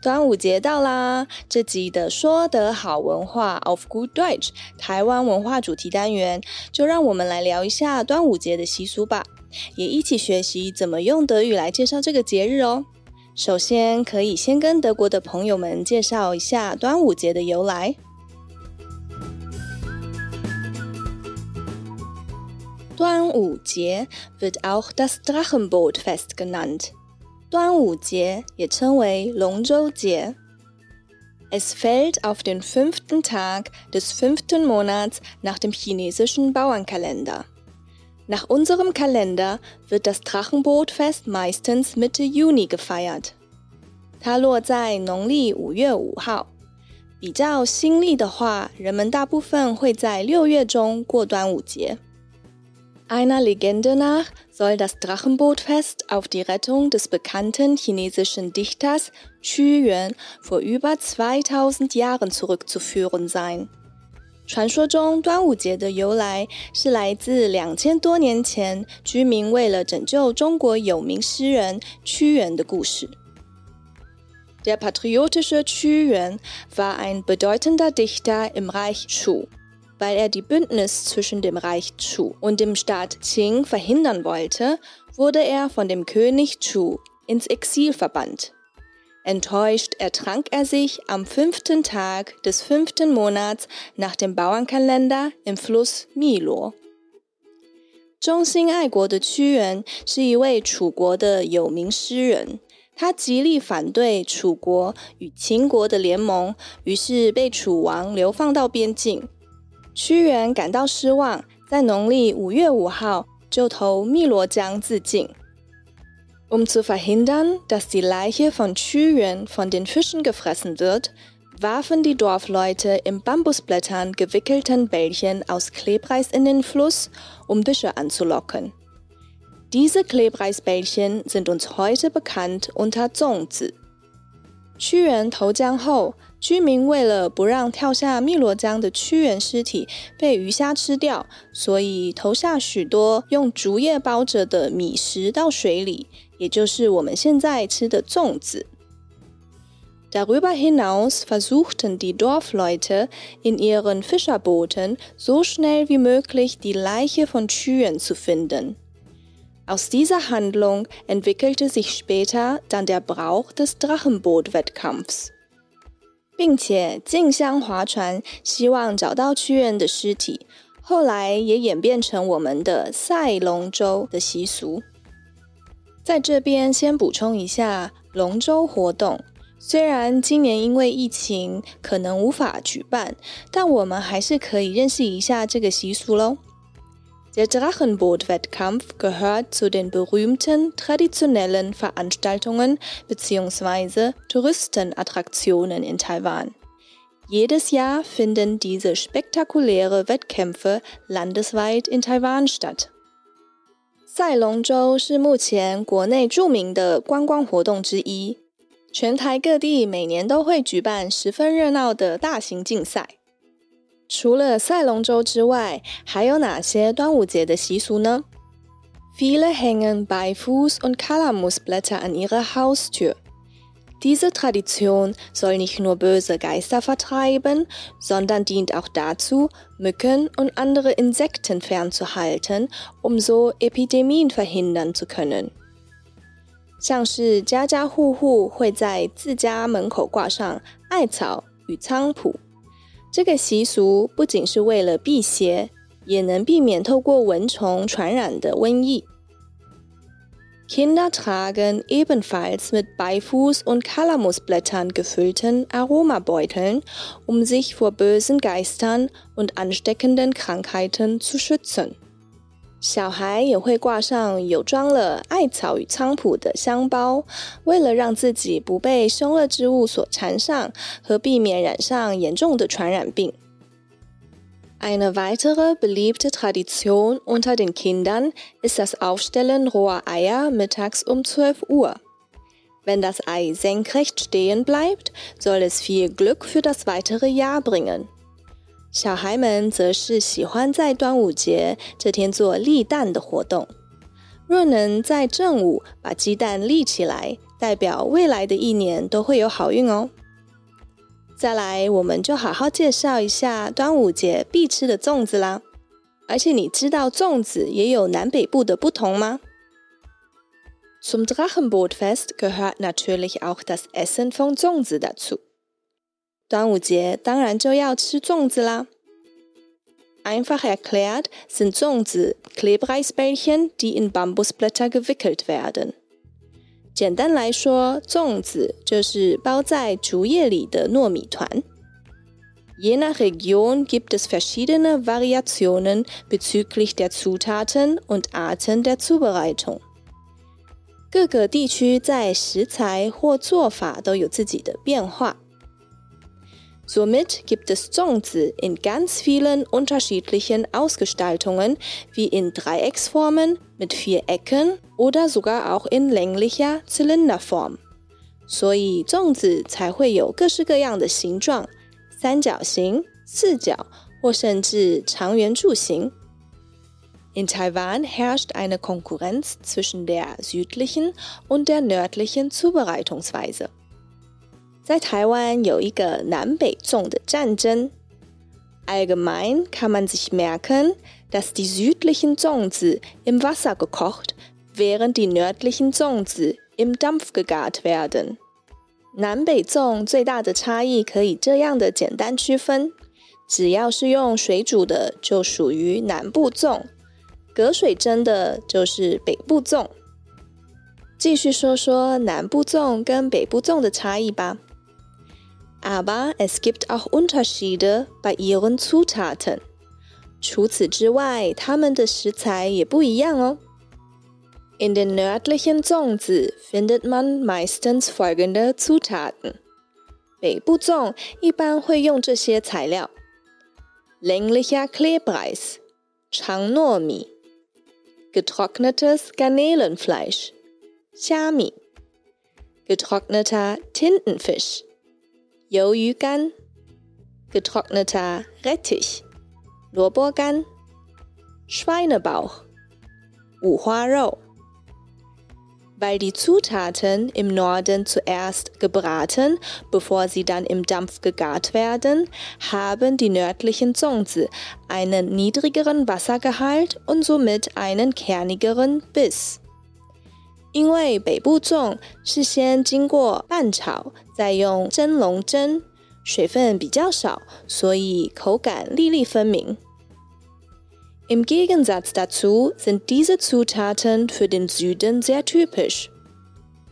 端午节到啦！这集的说得好文化 of Good Deutsch 台湾文化主题单元，就让我们来聊一下端午节的习俗吧，也一起学习怎么用德语来介绍这个节日哦。首先，可以先跟德国的朋友们介绍一下端午节的由来。端午节 wird auch das Drachenbootfest genannt。端午节也称为龙舟节。Es fällt auf den fünften Tag des fünften Monats nach dem chinesischen Bauernkalender. Nach unserem Kalender wird das Drachenbootfest meistens Mitte Juni gefeiert. 它落在农历五月五号。比较新历的话，人们大部分会在六月中过端午节。Einer Legende nach soll das Drachenbootfest auf die Rettung des bekannten chinesischen Dichters Qu Yuan vor über 2000 Jahren zurückzuführen sein. 传说中，端午节的由来是来自两千多年前居民为了拯救中国有名诗人屈原的故事。Der patriotische Qu Yuan war ein bedeutender Dichter im Reich Chu. Weil er die Bündnis zwischen dem Reich Chu und dem Staat Qing verhindern wollte, wurde er von dem König Chu ins Exil verbannt. Enttäuscht ertrank er sich am fünften Tag des fünften Monats nach dem Bauernkalender im Fluss Milo. 忠心爱国的屈原是一位楚国的有名诗人，他极力反对楚国与秦国的联盟，于是被楚王流放到边境。 屈原感到失望，在农历五月五号就投汨罗江自尽。Um zu verhindern, dass die Leiche von Qu von den Fischen gefressen wird, warfen die Dorfleute in Bambusblättern gewickelten Bällchen aus Klebreis in den Fluss, um Fische anzulocken. Diese Klebreisbällchen sind uns heute bekannt unter Zongzi. 屈原投江后， 居民为了不让跳下汨罗江的屈原尸体被鱼虾吃掉，所以投下许多用竹叶包着的米食到水里，也就是我们现在吃的粽子。Darüber hinaus versuchten die Dorfleute in ihren Fischerbooten so schnell wie möglich die Leiche von Schüen zu finden. Aus dieser Handlung entwickelte sich später dann der Brauch des Drachenbootwettkampfs. 并且竞相划船，希望找到屈原的尸体。后来也演变成我们的赛龙舟的习俗。在这边先补充一下龙舟活动，虽然今年因为疫情可能无法举办，但我们还是可以认识一下这个习俗喽。Der Drachenboot-Wettkampf gehört zu den berühmten traditionellen Veranstaltungen bzw. Touristenattraktionen in Taiwan. Jedes Jahr finden diese spektakuläre Wettkämpfe landesweit in Taiwan statt. 赛龙舟是目前国内着名的观光活动之一，全台各地每年都会举办十分热闹的大型竞赛。 除了赛龙舟之外，还有哪些端午节的习俗呢？Viele hängen Beifuß und Kalamusblätter an ihrer Haustür. Diese Tradition soll nicht nur böse Geister vertreiben, sondern dient auch dazu, Mücken und andere Insekten fernzuhalten, um so Epidemien verhindern zu können. 像是家家户户会在自家门口挂上艾草与菖蒲。 这个习俗不仅是为了辟邪，也能避免透过蚊虫传染的瘟疫。Kinder tragen ebenfalls mit Beifuß und Kalamusblättern gefüllten Aromabeuteln, um sich vor bösen Geistern und ansteckenden Krankheiten zu schützen. 小孩也会挂上有装了艾草与菖蒲的香包，为了让自己不被凶恶之物所缠上和避免染上严重的传染病。Eine weitere beliebte Tradition unter den Kindern ist das Aufstellen roher Eier mittags um 12 Uhr. Wenn das Ei senkrecht stehen bleibt, soll es viel Glück für das weitere Jahr bringen. 小孩们则是喜欢在端午节这天做立蛋的活动。若能在正午把鸡蛋立起来，代表未来的一年都会有好运哦。再来，我们就好好介绍一下端午节必吃的粽子啦。而且你知道粽子也有南北部的不同吗？Zum Drachenbootfest gehört natürlich auch das Essen von Zongzi dazu. 端午节当然就要吃粽子啦。Einfach erklärt sind Zongzi Klebreisbällchen, die in Bambusblätter gewickelt werden. 简单来说，粽子就是包在竹叶里的糯米团。Je nach Region gibt es verschiedene Variationen bezüglich der Zutaten und Arten der Zubereitung. 各个地区在食材或做法都有自己的变化。 Somit gibt es Zongzi in ganz vielen unterschiedlichen Ausgestaltungen, wie in Dreiecksformen mit vier Ecken oder sogar auch in länglicher Zylinderform. 所以粽子才会有各式各样的形状，三角形、四角或甚至长圆柱形。In Taiwan herrscht eine Konkurrenz zwischen der südlichen und der nördlichen Zubereitungsweise. 在台湾有一个南北粽的战争。Allgemein kann man sich merken, dass die südlichen Zongzi im Wasser gekocht, während die nördlichen Zongzi im Dampf gegart werden. 南北粽最大的差异可以这样的简单区分：只要是用水煮的，就属于南部粽；隔水蒸的，就是北部粽。继续说说南部粽跟北部粽的差异吧。Aber es gibt auch Unterschiede bei ihren Zutaten. 除此之外，它们的食材也不一样哦。In den nördlichen Zongzi findet man meistens folgende Zutaten. 北部粽一般会用这些材料：länglicher Klebreis 长糯米，getrocknetes Garnelenfleisch 虾米，getrockneter Tintenfisch 鱿鱼干，getrockneter Rettich，萝卜干，Schweinebauch，五花肉。Weil die Zutaten im Norden zuerst gebraten, bevor sie dann im Dampf gegart werden, haben die nördlichen Zongzi einen niedrigeren Wassergehalt und somit einen kernigeren Biss. 因为北部粽是先经过拌炒， 再用蒸笼蒸，水分比较少，所以口感粒粒分明。Im Gegensatz dazu sind diese Zutaten für den Süden sehr typisch。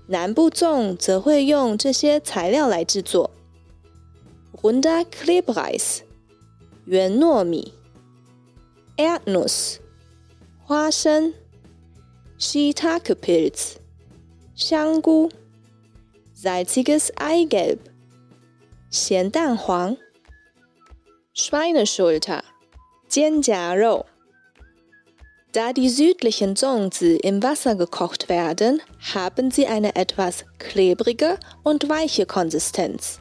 南部粽则会用这些材料来制作：runder Klebreis（ 圆糯米）、Erdnuss（ 花生）。Shiitake-Pilz, 香菇 ；salziges Eigelb, 咸蛋黄；Schweineschulter, 肩胛肉。Da die südlichen Zongzi im Wasser gekocht werden, haben sie eine etwas klebrige und weiche Konsistenz.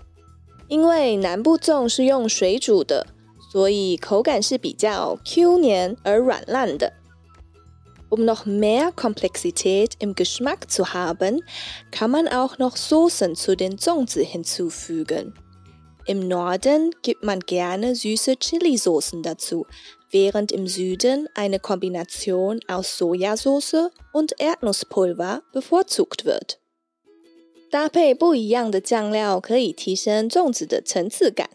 因为南部粽是用水煮的，所以口感是比较 Q 黏而软烂的。 Um noch mehr Komplexität im Geschmack zu haben, kann man auch noch Soßen zu den Zongzi hinzufügen. Im Norden gibt man gerne süße Chili-Soßen dazu, während im Süden eine Kombination aus Sojasauce und Erdnusspulver bevorzugt wird. 搭配不一样的酱料可以提升粽子的层次感。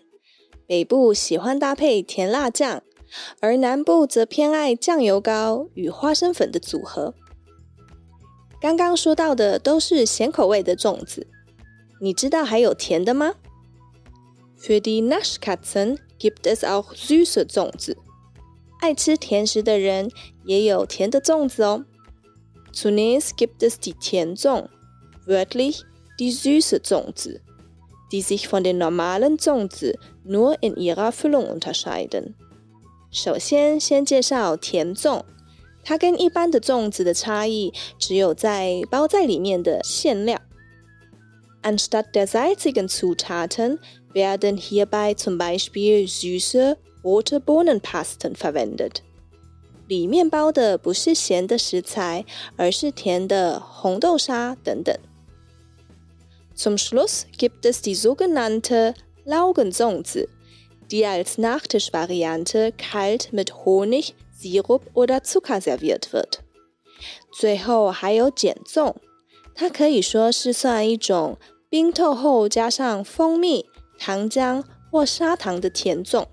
北部喜欢搭配甜辣酱， 而南部则偏爱酱油膏与花生粉的组合。刚刚说到的都是咸口味的粽子，你知道还有甜的吗？Für die Naschkatzen gibt es auch süße Zongzi。爱吃甜食的人也有甜的粽子哦。Zunächst gibt es die Tianzong, wörtlich die süße Zongzi, die sich von den normalen Zongzi nur in ihrer Füllung unterscheiden. 首先，先介绍甜粽，它跟一般的粽子的差异只有在包在里面的馅料。Anstatt der salzigen Zutaten werden hierbei zum Beispiel süße rote Bohnenpasten verwendet. 里面包的不是咸的食材，而是甜的红豆沙等等。Zum Schluss gibt es die sogenannte Laugenzongzi, die als Nachtischvariante kalt mit Honig, Sirup oder Zucker serviert wird. 最后还有碱粽，它可以说是算一种冰透后加上蜂蜜、糖浆或砂糖的甜粽。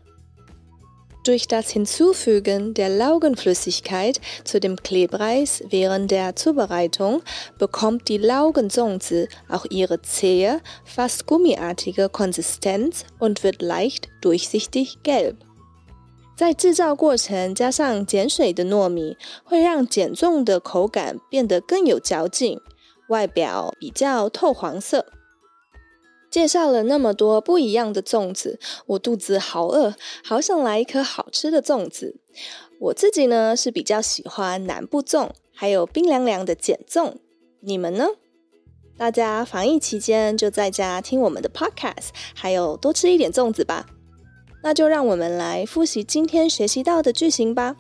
durch das Hinzufügen der Laugenflüssigkeit zu dem Klebreis während der Zubereitung bekommt die Laugensongzi auch ihre zähe, fast gummiartige Konsistenz und wird leicht durchsichtig gelb. 在制造过程加上碱水的糯米，会让碱粽的口感变得更有嚼劲，外表比较透黄色。 介绍了那么多不一样的粽子，我肚子好饿，好想来一颗好吃的粽子。我自己呢是比较喜欢南部粽，还有冰凉凉的碱粽。你们呢？大家防疫期间就在家听我们的 podcast，还有多吃一点粽子吧。那就让我们来复习今天学习到的句型吧。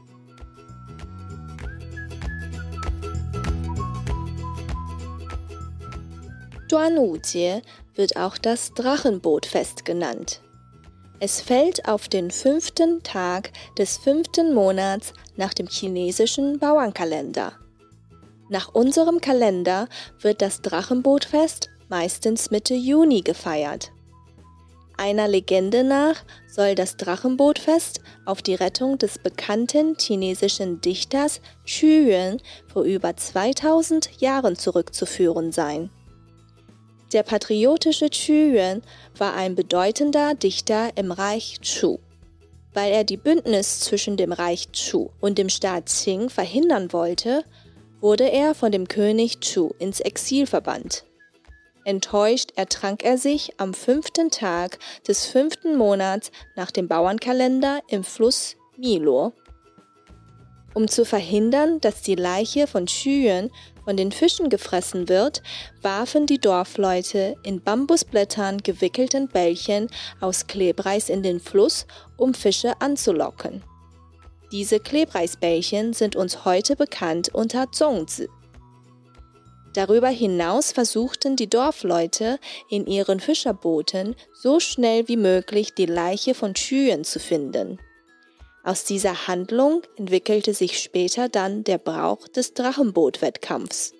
端午节。Wird auch das Drachenbootfest genannt. Es fällt auf den fünften Tag des fünften Monats nach dem chinesischen Bauernkalender. Nach unserem Kalender wird das Drachenbootfest meistens Mitte Juni gefeiert. Einer Legende nach soll das Drachenbootfest auf die Rettung des bekannten chinesischen Dichters Xu Yuan vor über 2000 Jahren zurückzuführen sein. Der patriotische Qu Yuan war ein bedeutender Dichter im Reich Chu. Weil er die Bündnis zwischen dem Reich Chu und dem Staat Qing verhindern wollte, wurde er von dem König Chu ins Exil verbannt. Enttäuscht ertrank er sich am fünften Tag des fünften Monats nach dem Bauernkalender im Fluss Milo. Um zu verhindern, dass die Leiche von Yuan von den Fischen gefressen wird, warfen die Dorfleute in Bambusblättern gewickelten Bällchen aus Klebreis in den Fluss, um Fische anzulocken. Diese Klebreisbällchen sind uns heute bekannt unter Zongzi. Darüber hinaus versuchten die Dorfleute in ihren Fischerbooten so schnell wie möglich die Leiche von Schühen zu finden. Aus dieser Handlung entwickelte sich später dann der Brauch des Drachenbootwettkampfs.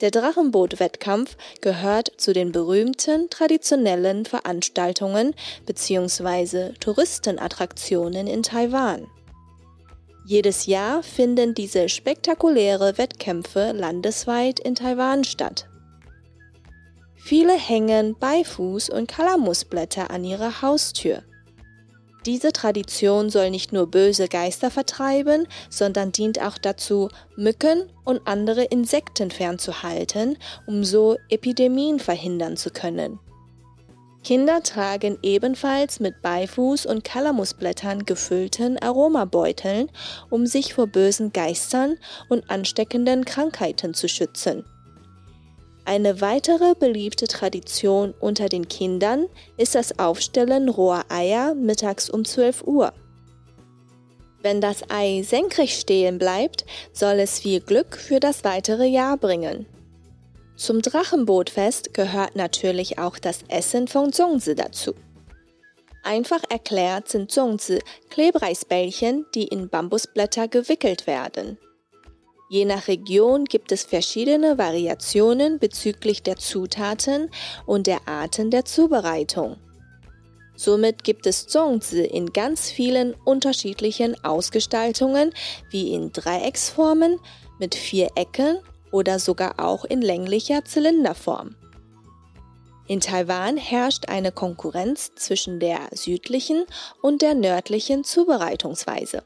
Der Drachenbootwettkampf gehört zu den berühmten traditionellen Veranstaltungen bzw. Touristenattraktionen in Taiwan. Jedes Jahr finden diese spektakuläre Wettkämpfe landesweit in Taiwan statt. Viele hängen Beifuß- und Kalamusblätter an ihrer Haustür. Diese Tradition soll nicht nur böse Geister vertreiben, sondern dient auch dazu, Mücken und andere Insekten fernzuhalten, um so Epidemien verhindern zu können. Kinder tragen ebenfalls mit Beifuß und Kalamusblättern gefüllten Aromabeuteln, um sich vor bösen Geistern und ansteckenden Krankheiten zu schützen. Eine weitere beliebte Tradition unter den Kindern ist das Aufstellen roher Eier mittags um 12 Uhr. Wenn das Ei senkrecht stehen bleibt, soll es viel Glück für das weitere Jahr bringen. Zum Drachenbootfest gehört natürlich auch das Essen von Zongzi dazu. Einfach erklärt sind Zongzi Klebreisbällchen, die in Bambusblätter gewickelt werden. Je nach Region gibt es verschiedene Variationen bezüglich der Zutaten und der Arten der Zubereitung. Somit gibt es Zongzi in ganz vielen unterschiedlichen Ausgestaltungen, wie in Dreiecksformen, mit vier Ecken oder sogar auch in länglicher Zylinderform. In Taiwan herrscht eine Konkurrenz zwischen der südlichen und der nördlichen Zubereitungsweise.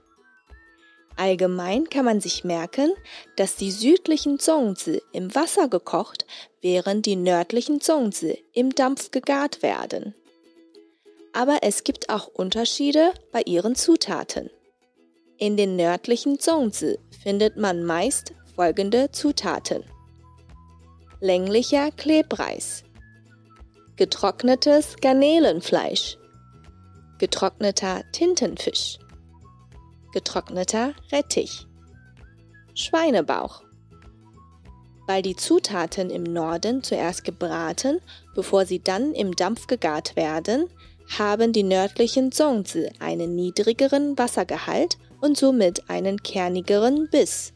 Allgemein kann man sich merken, dass die südlichen Zongzi im Wasser gekocht, während die nördlichen Zongzi im Dampf gegart werden. Aber es gibt auch Unterschiede bei ihren Zutaten. In den nördlichen Zongzi findet man meist folgende Zutaten. Länglicher Klebreis, getrocknetes Garnelenfleisch, getrockneter Tintenfisch, getrockneter Rettich, Schweinebauch. Weil die Zutaten im Norden zuerst gebraten, bevor sie dann im Dampf gegart werden, haben die nördlichen Zongzi einen niedrigeren Wassergehalt und somit einen kernigeren Biss.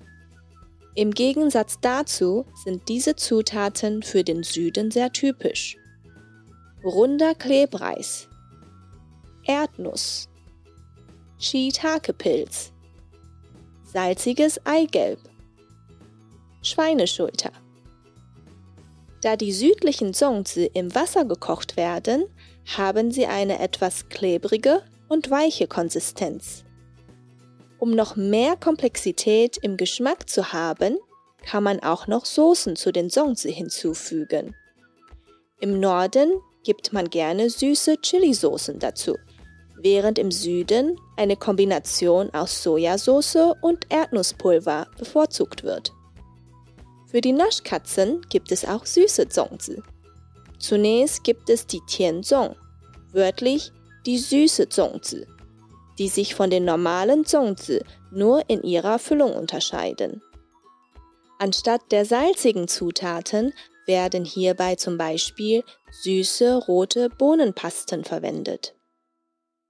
Im Gegensatz dazu sind diese Zutaten für den Süden sehr typisch runder Klebreis, Erdnuss, Shiitake-Pilz, salziges Eigelb, Schweineschulter. Da die südlichen Zongzi im Wasser gekocht werden, haben sie eine etwas klebrige und weiche Konsistenz. Um noch mehr Komplexität im Geschmack zu haben, kann man auch noch Soßen zu den Zongzi hinzufügen. Im Norden gibt man gerne süße Chilisoßen dazu, während im Süden eine Kombination aus Sojasauce und Erdnusspulver bevorzugt wird. Für die Naschkatzen gibt es auch süße Zongzi. Zunächst gibt es die Tianzong, wörtlich die süße Zongzi, die sich von den normalen Zongzi nur in ihrer Füllung unterscheiden. Anstatt der salzigen Zutaten werden hierbei zum Beispiel süße rote Bohnenpasten verwendet.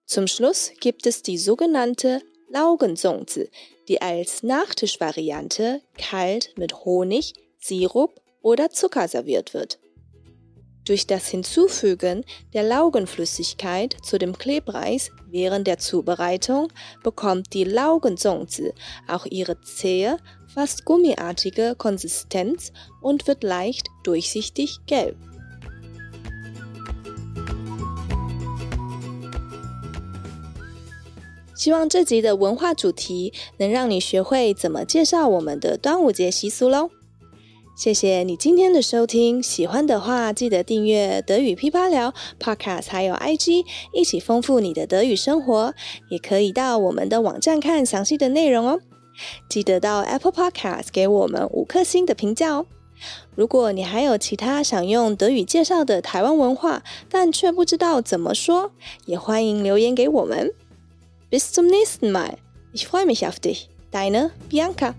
Zum Schluss gibt es die sogenannte Laugenzongzi, die als Nachtischvariante kalt mit Honig, Sirup oder Zucker serviert wird. Durch das Hinzufügen der Laugenflüssigkeit zu dem Klebreis während der Zubereitung bekommt die Laugenzongzi auch ihre zähe, fast gummiartige Konsistenz und wird leicht durchsichtig gelb. 希望这集的文化主题能让你学会怎么介绍我们的端午节习俗喽。谢谢你今天的收听，喜欢的话记得订阅德语噼啪聊 Podcast，还有 IG，一起丰富你的德语生活。也可以到我们的网站看详细的内容哦。记得到 Apple Podcast 给我们五颗星的评价哦。如果你还有其他想用德语介绍的台湾文化，但却不知道怎么说，也欢迎留言给我们。Bis zum nächsten Mal. Ich freue mich auf dich. Deine Bianca.